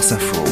Info.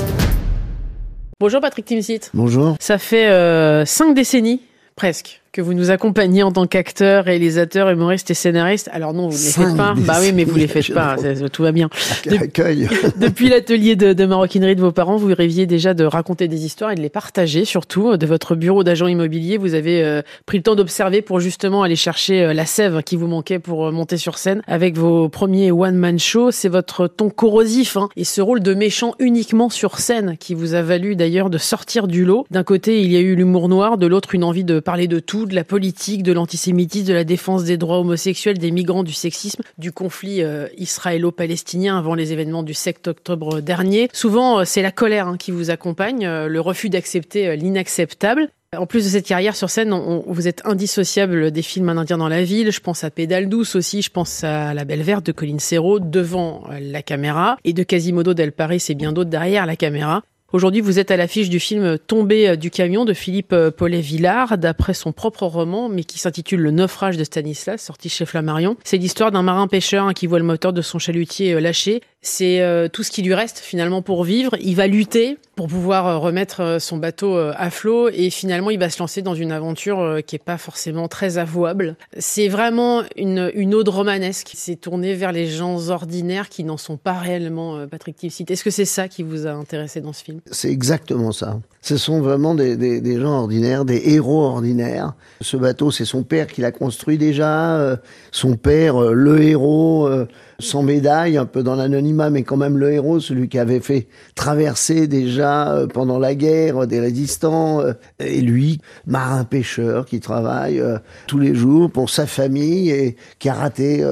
Bonjour Patrick Timsit. Bonjour. Ça fait euh, cinq décennies, presque, que vous nous accompagnez en tant qu'acteur, réalisateur, humoriste et scénariste. Alors non, vous ne les faites pas. Bah oui, mais vous les faites pas. Tout va bien. Accueil. Depuis l'atelier de, de, maroquinerie de vos parents, vous rêviez déjà de raconter des histoires et de les partager, surtout de votre bureau d'agent immobilier. Vous avez euh, pris le temps d'observer pour justement aller chercher euh, la sève qui vous manquait pour euh, monter sur scène avec vos premiers one-man shows. C'est votre ton corrosif hein, et ce rôle de méchant uniquement sur scène qui vous a valu d'ailleurs de sortir du lot. D'un côté, il y a eu l'humour noir, de l'autre, une envie de parler de tout de la politique, de l'antisémitisme, de la défense des droits homosexuels, des migrants, du sexisme, du conflit euh, israélo-palestinien avant les événements du 7 octobre dernier. Souvent, euh, c'est la colère hein, qui vous accompagne, euh, le refus d'accepter l'inacceptable. En plus de cette carrière sur scène, vous êtes indissociable des films Un Indien dans la ville. Je pense à Pédale douce aussi. Je pense à La Belle Verte de Colin Serrault devant la caméra et de Quasimodo del Paris et bien d'autres derrière la caméra. Aujourd'hui, vous êtes à l'affiche du film Tombé du camion de Philippe Paulet-Villard, d'après son propre roman, mais qui s'intitule Le naufrage de Stanislas, sorti chez Flammarion. C'est l'histoire d'un marin pêcheur qui voit le moteur de son chalutier lâché. C'est euh, tout ce qui lui reste finalement pour vivre. Il va lutter pour pouvoir euh, remettre euh, son bateau à flot et finalement il va se lancer dans une aventure qui est pas forcément très avouable. C'est vraiment une, une ode romanesque. C'est tourné vers les gens ordinaires qui n'en sont pas réellement Patrick Timsit. Est-ce que c'est ça qui vous a intéressé dans ce film? C'est exactement ça. Ce sont vraiment des, gens ordinaires, des héros ordinaires. Ce bateau, c'est son père qui l'a construit déjà. son père, le héros, sans médaille, un peu dans l'anonymat, mais quand même le héros, celui qui avait fait traverser déjà pendant la guerre des résistants. Et lui, marin pêcheur qui travaille tous les jours pour sa famille et qui a raté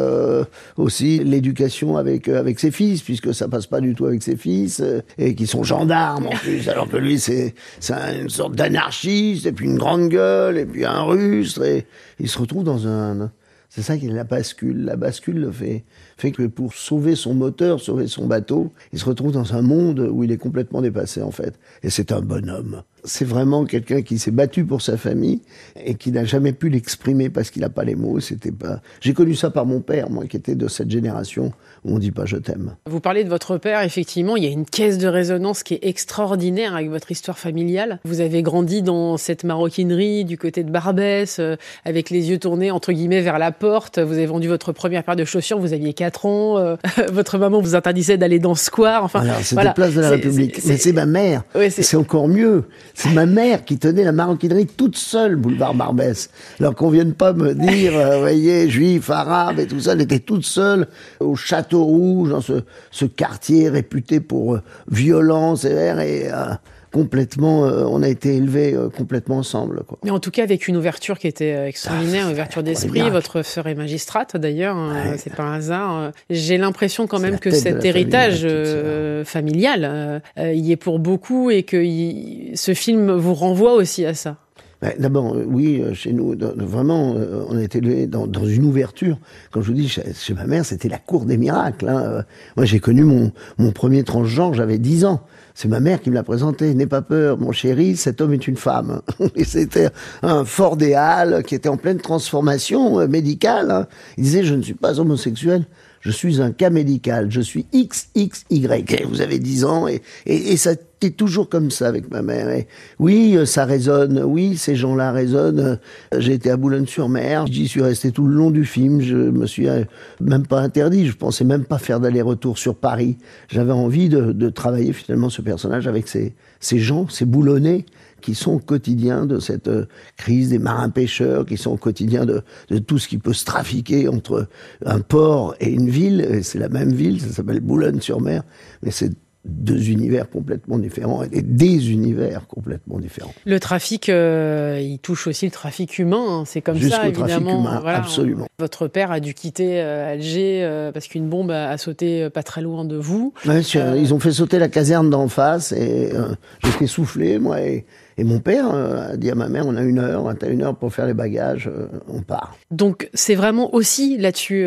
aussi l'éducation avec avec ses fils, puisque ça passe pas du tout avec ses fils et qui sont gendarmes en plus, alors que lui c'est c'est une sorte d'anarchiste, et puis une grande gueule, et puis un rustre, et il se retrouve dans un... C'est ça qui est la bascule. La bascule le fait, fait que pour sauver son moteur, sauver son bateau, il se retrouve dans un monde où il est complètement dépassé, en fait. Et c'est un bonhomme. C'est vraiment quelqu'un qui s'est battu pour sa famille et qui n'a jamais pu l'exprimer parce qu'il n'a pas les mots. C'était pas. J'ai connu ça par mon père, moi, qui était de cette génération où on dit pas je t'aime. Vous parlez de votre père, effectivement, il y a une caisse de résonance qui est extraordinaire avec votre histoire familiale. Vous avez grandi dans cette maroquinerie du côté de Barbès, euh, avec les yeux tournés entre guillemets vers la porte. Vous avez vendu votre première paire de chaussures, vous aviez 4 ans. Euh, votre maman vous interdisait d'aller dans le square. Enfin, voilà, c'était voilà. place de la République. Mais c'est ma mère. C'est encore mieux. C'est ma mère qui tenait la maroquinerie toute seule, boulevard Barbès. Alors qu'on vienne pas me dire, euh, voyez, juif, arabe et tout ça, elle était toute seule au château rouge, dans ce, ce quartier réputé pour euh, violence et, et euh, complètement, euh, on a été élevés euh, complètement ensemble. Quoi. Mais en tout cas, avec une ouverture qui était euh, extraordinaire, ah, une ouverture d'esprit. Votre sœur est magistrate d'ailleurs, hein, ouais. c'est pas un hasard. J'ai l'impression quand même que cet héritage famille, familial y est pour beaucoup et que ce film vous renvoie aussi à ça. D'abord, oui, chez nous, vraiment, on a été élevés dans, une ouverture. Quand je vous dis, chez, ma mère, c'était la cour des miracles. Hein. Moi, j'ai connu mon, mon premier transgenre, j'avais 10 ans. C'est ma mère qui me l'a présenté. N'aie pas peur, mon chéri, cet homme est une femme. Et c'était un Halles qui était en pleine transformation médicale. Hein. Il disait, je ne suis pas homosexuel, je suis un cas médical, je suis XXY. Et vous avez 10 ans et, et, ça était toujours comme ça avec ma mère. Et oui, ça résonne, oui, ces gens-là résonnent. J'ai été à Boulogne-sur-Mer, j'y suis resté tout le long du film, je me suis même pas interdit, je pensais même pas faire d'aller-retour sur Paris. J'avais envie de, de, travailler finalement ce personnage avec ces, ces gens, ces boulonnais qui sont au quotidien de cette crise des marins-pêcheurs, qui sont au quotidien de, de, tout ce qui peut se trafiquer entre un port et une ville. C'est la même ville, ça s'appelle Boulogne-sur-Mer, mais c'est deux univers complètement différents et des univers complètement différents. Le trafic, euh, il touche aussi le trafic humain, hein. c'est comme Jusqu'au ça évidemment. Trafic humain, voilà. absolument. Votre père a dû quitter euh, Alger euh, parce qu'une bombe a, a, sauté pas très loin de vous. Ouais, ils ont fait sauter la caserne d'en face et j'étais soufflé moi et, et mon père a dit à ma mère on a une heure, t'as une heure pour faire les bagages, on part. Donc c'est vraiment aussi là-dessus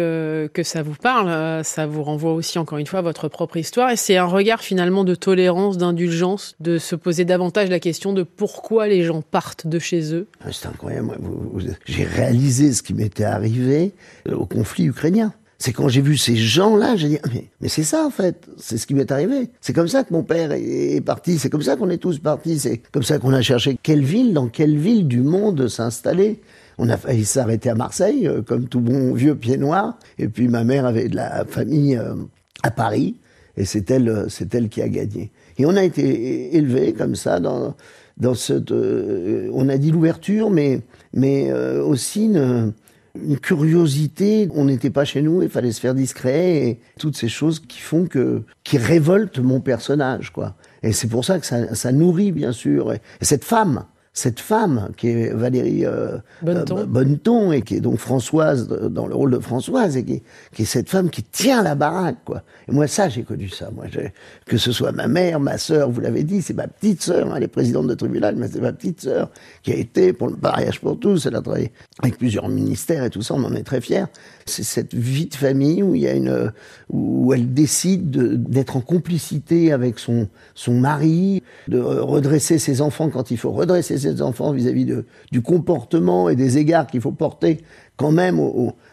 que ça vous parle, ça vous renvoie aussi encore une fois à votre propre histoire et c'est un regard finalement de tolérance, d'indulgence, de se poser davantage la question de pourquoi les gens partent de chez eux. C'est incroyable. J'ai réalisé ce qui m'était arrivé au conflit ukrainien. C'est quand j'ai vu ces gens-là, j'ai dit, ah, mais, mais c'est ça en fait, c'est ce qui m'est arrivé. C'est comme ça que mon père est, parti, c'est comme ça qu'on est tous partis, c'est comme ça qu'on a cherché quelle ville, dans quelle ville du monde s'installer. On a failli s'arrêter à Marseille, euh, comme tout bon vieux pied noir. Et puis ma mère avait de la famille euh, à Paris, et c'est elle, c'est elle qui a gagné. Et on a été élevés comme ça dans dans cette. Euh, on a dit l'ouverture, mais mais aussi une, une curiosité. On n'était pas chez nous, il fallait se faire discret et toutes ces choses qui font que qui révoltent mon personnage, quoi. Et c'est pour ça que ça, ça nourrit bien sûr. et cette femme cette femme qui est Valérie euh, euh, Bonneton. et qui est donc Françoise dans le rôle de Françoise et qui, qui est cette femme qui tient la baraque quoi. Et moi ça j'ai connu ça. Moi que ce soit ma mère, ma sœur, vous l'avez dit, c'est ma petite sœur, hein, elle est présidente de tribunal, mais c'est ma petite sœur qui a été pour le mariage pour tous. Elle a travaillé avec plusieurs ministères et tout ça, on en est très fiers. C'est cette vie de famille où il y a une où elle décide d'être en complicité avec son son mari, de redresser ses enfants quand il faut redresser ses enfants vis-à-vis de, du comportement et des égards qu'il faut porter quand même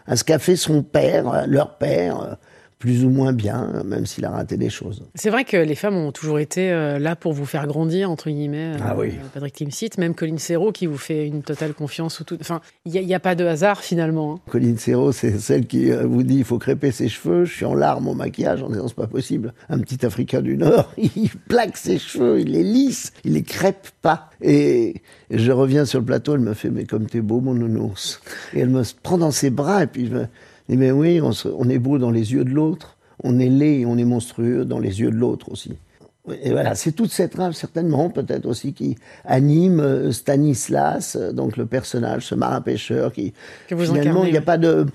à ce qu'a fait son père, leur père, plus ou moins bien, même s'il a raté des choses. C'est vrai que les femmes ont toujours été euh, là pour vous faire grandir, entre guillemets. Ah oui. Euh, Patrick Timsit, même Colline Serrault qui vous fait une totale confiance. Tout... Enfin, il n'y a, pas de hasard finalement. Hein. Colline Serrault, c'est celle qui euh, vous dit il faut crêper ses cheveux. Je suis en larmes au maquillage en disant c'est pas possible. Un petit Africain du Nord, il plaque ses cheveux, il les lisse, il les crêpe pas. Et je reviens sur le plateau, elle me fait mais comme t'es beau mon nounours. Et elle me prend dans ses bras et puis je me mais oui, on, est beau dans les yeux de l'autre, on est laid et on est monstrueux dans les yeux de l'autre aussi. Et voilà, c'est toute cette rage certainement, peut-être aussi, qui anime euh, Stanislas, euh, donc le personnage, ce marin pêcheur, qui finalement, il n'y a pas de.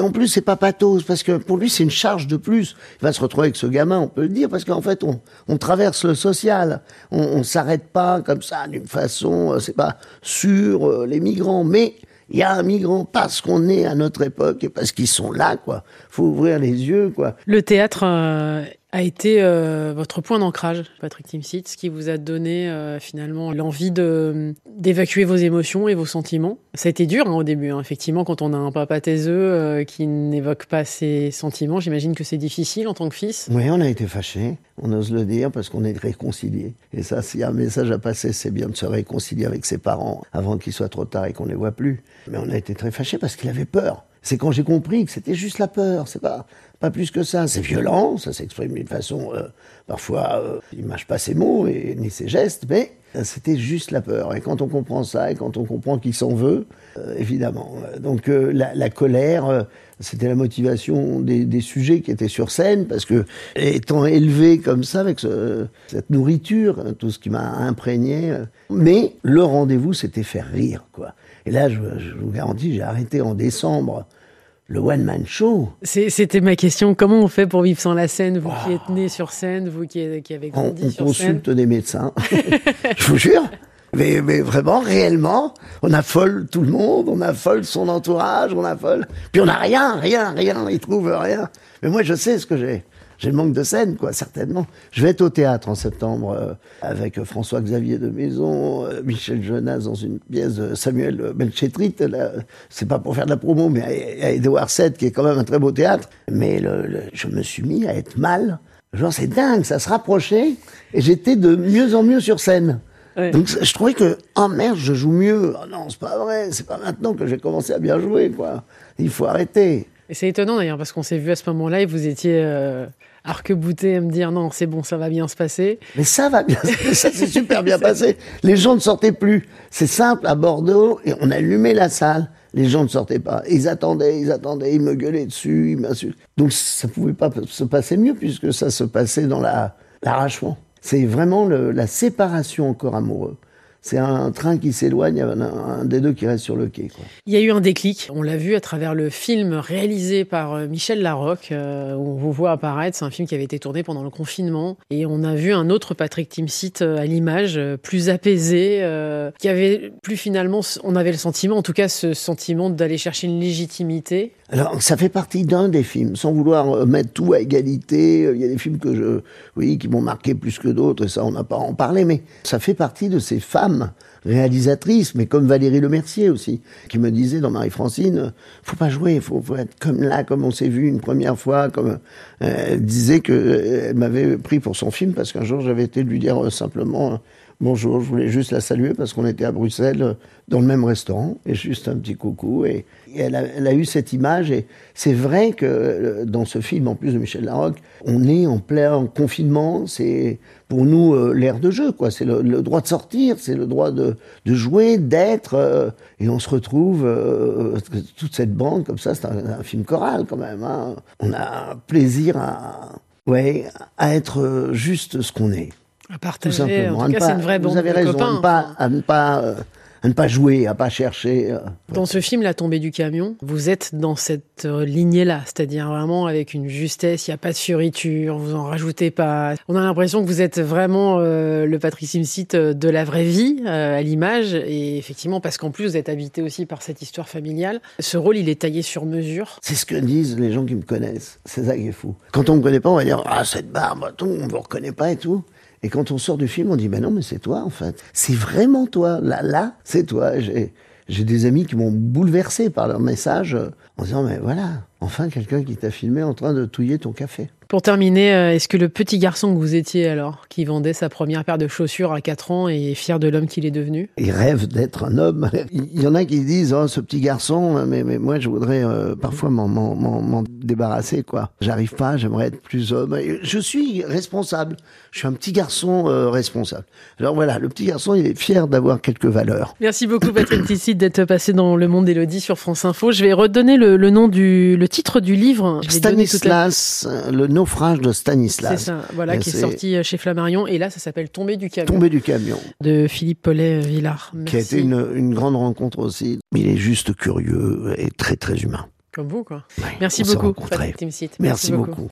en plus, c'est pas pathos, parce que pour lui, c'est une charge de plus. Il va se retrouver avec ce gamin, on peut le dire, parce qu'en fait, on, on, traverse le social. On, on s'arrête pas comme ça d'une façon, euh, c'est pas sur les migrants, mais il y a un migrant parce qu'on est à notre époque et parce qu'ils sont là, quoi. Faut ouvrir les yeux, quoi. Le théâtre euh, a été euh, votre point d'ancrage, Patrick Timsit, ce qui vous a donné euh, finalement l'envie de d'évacuer vos émotions et vos sentiments. Ça a été dur hein, au début, hein. effectivement, quand on a un papa taiseux qui n'évoque pas ses sentiments. J'imagine que c'est difficile en tant que fils. Oui, on a été fâchés on ose le dire parce qu'on est réconciliés. Et ça, s'il y a un message à passer, c'est bien de se réconcilier avec ses parents avant qu'il soit trop tard et qu'on ne les voit plus. Mais on a été très fâchés parce qu'il avait peur. C'est quand j'ai compris que c'était juste la peur, c'est pas pas plus que ça. C'est violent, ça s'exprime d'une façon euh, parfois euh, il mâche pas ses mots et ni ses gestes, mais c'était juste la peur. Et quand on comprend ça, et quand on comprend qu'il s'en veut, euh, évidemment. Donc euh, la, colère, euh, c'était la motivation des, sujets qui étaient sur scène, parce que étant élevé comme ça, avec ce, cette nourriture, hein, tout ce qui m'a imprégné, mais le rendez-vous, c'était faire rire, quoi. Et là, je vous garantis, j'ai arrêté en décembre le one-man show. C'était ma question. Comment on fait pour vivre sans la scène Vous qui êtes né sur scène, vous qui, qui avez grandi on, sur scène. On consulte des médecins. Je vous jure. Mais, mais, vraiment, réellement, on affole tout le monde, on affole son entourage, on affole. Puis on n'a rien, rien, rien, ils trouvent rien. Mais moi, je sais ce que j'ai j'ai le manque de scène, quoi, certainement. Je vais être au théâtre en septembre euh, avec François-Xavier de Maison, euh, Michel Jonas dans une pièce de Samuel Belchetrit. C'est pas pour faire de la promo, mais à, Edouard VII, qui est quand même un très beau théâtre. Mais le, je me suis mis à être mal. Genre, c'est dingue, ça se rapprochait, et j'étais de mieux en mieux sur scène. Donc je trouvais que, oh merde, je joue mieux. Oh non, c'est pas vrai, c'est pas maintenant que j'ai commencé à bien jouer, quoi. Il faut arrêter. Et c'est étonnant d'ailleurs, parce qu'on s'est vu à ce moment-là et vous étiez euh, arc-bouté à me dire non, c'est bon, ça va bien se passer. Mais ça va bien, ça s'est super bien passé. Les gens ne sortaient plus. C'est simple, à Bordeaux, et on allumait la salle. Les gens ne sortaient pas. Ils attendaient, ils attendaient, ils me gueulaient dessus, ils m'insultaient. Donc ça pouvait pas se passer mieux puisque ça se passait dans l'arrachement. C'est vraiment le, la séparation encore amoureux c'est un train qui s'éloigne, a un, des deux qui reste sur le quai. Quoi. Il y a eu un déclic, on l'a vu à travers le film réalisé par euh, Michel Larocque, euh, où on vous voit apparaître, c'est un film qui avait été tourné pendant le confinement, et on a vu un autre Patrick Timsit euh, à l'image, plus apaisé, qui avait plus finalement, on avait le sentiment, en tout cas ce sentiment d'aller chercher une légitimité. Alors ça fait partie d'un des films, sans vouloir mettre tout à égalité, il y a des films que je, oui, qui m'ont marqué plus que d'autres, et ça on n'a pas à en parler, mais ça fait partie de ces femmes femme réalisatrice, mais comme Valérie Lemercier aussi, qui me disait dans Marie-Francine, faut pas jouer, faut, faut être comme là, comme on s'est vu une première fois, comme euh, elle disait que euh, elle m'avait pris pour son film parce qu'un jour j'avais été lui dire euh, simplement bonjour, je voulais juste la saluer parce qu'on était à Bruxelles dans le même restaurant et juste un petit coucou et, elle, a, eu cette image et c'est vrai que dans ce film en plus de Michel Larocque, on est en plein confinement, c'est pour nous euh, l'air de jeu quoi, c'est le, droit de sortir, c'est le droit de, jouer, d'être euh, et on se retrouve euh, toute cette bande comme ça, c'est un, un, film choral quand même. Hein. On a plaisir à ouais à être juste ce qu'on est. À partager. En tout cas, c'est une vraie bande Vous avez raison, copains. à ne pas, à ne pas, euh, à ne pas jouer, à pas chercher. Euh. Dans ce film, La tombée du camion, vous êtes dans cette euh, lignée-là, c'est-à-dire vraiment avec une justesse, il n'y a pas de fioriture, vous en rajoutez pas. On a l'impression que vous êtes vraiment euh, le Patrick Simsit de la vraie vie, à l'image, et effectivement, parce qu'en plus, vous êtes habité aussi par cette histoire familiale. Ce rôle, il est taillé sur mesure. C'est ce que disent les gens qui me connaissent. C'est ça qui est fou. Quand on me connaît pas, on va dire ah cette barbe, on ne vous reconnaît pas et tout. Et quand on sort du film, on dit, ben non, mais c'est toi, en fait. C'est vraiment toi. Là, là, c'est toi. J'ai, j'ai des amis qui m'ont bouleversé par leur message en disant, mais voilà, enfin quelqu'un qui t'a filmé en train de touiller ton café. Pour terminer, euh, est-ce que le petit garçon que vous étiez alors, qui vendait sa première paire de chaussures à 4 ans et est fier de l'homme qu'il est devenu? Il rêve d'être un homme. Il y en a qui disent, oh, ce petit garçon, mais, mais moi je voudrais euh, parfois m'en, débarrasser, quoi. J'arrive pas, j'aimerais être plus homme. Je suis responsable. Je suis un petit garçon euh, responsable. Alors voilà, le petit garçon, il est fier d'avoir quelques valeurs. Merci beaucoup Patrick Tissit d'être passé dans Le Monde d'Élodie sur France Info. Je vais redonner le, le nom du, le titre du livre. Stanislas, la... le naufrage de Stanislas. C'est ça, voilà, qui est, est, sorti chez Flammarion. Et là, ça s'appelle Tomber du camion. Tomber du camion. De Philippe Paulet-Villard. Qui a été une, une grande rencontre aussi. Il est juste curieux et très très humain. Comme vous, quoi. Ouais, Merci beaucoup. Merci, Merci beaucoup. beaucoup.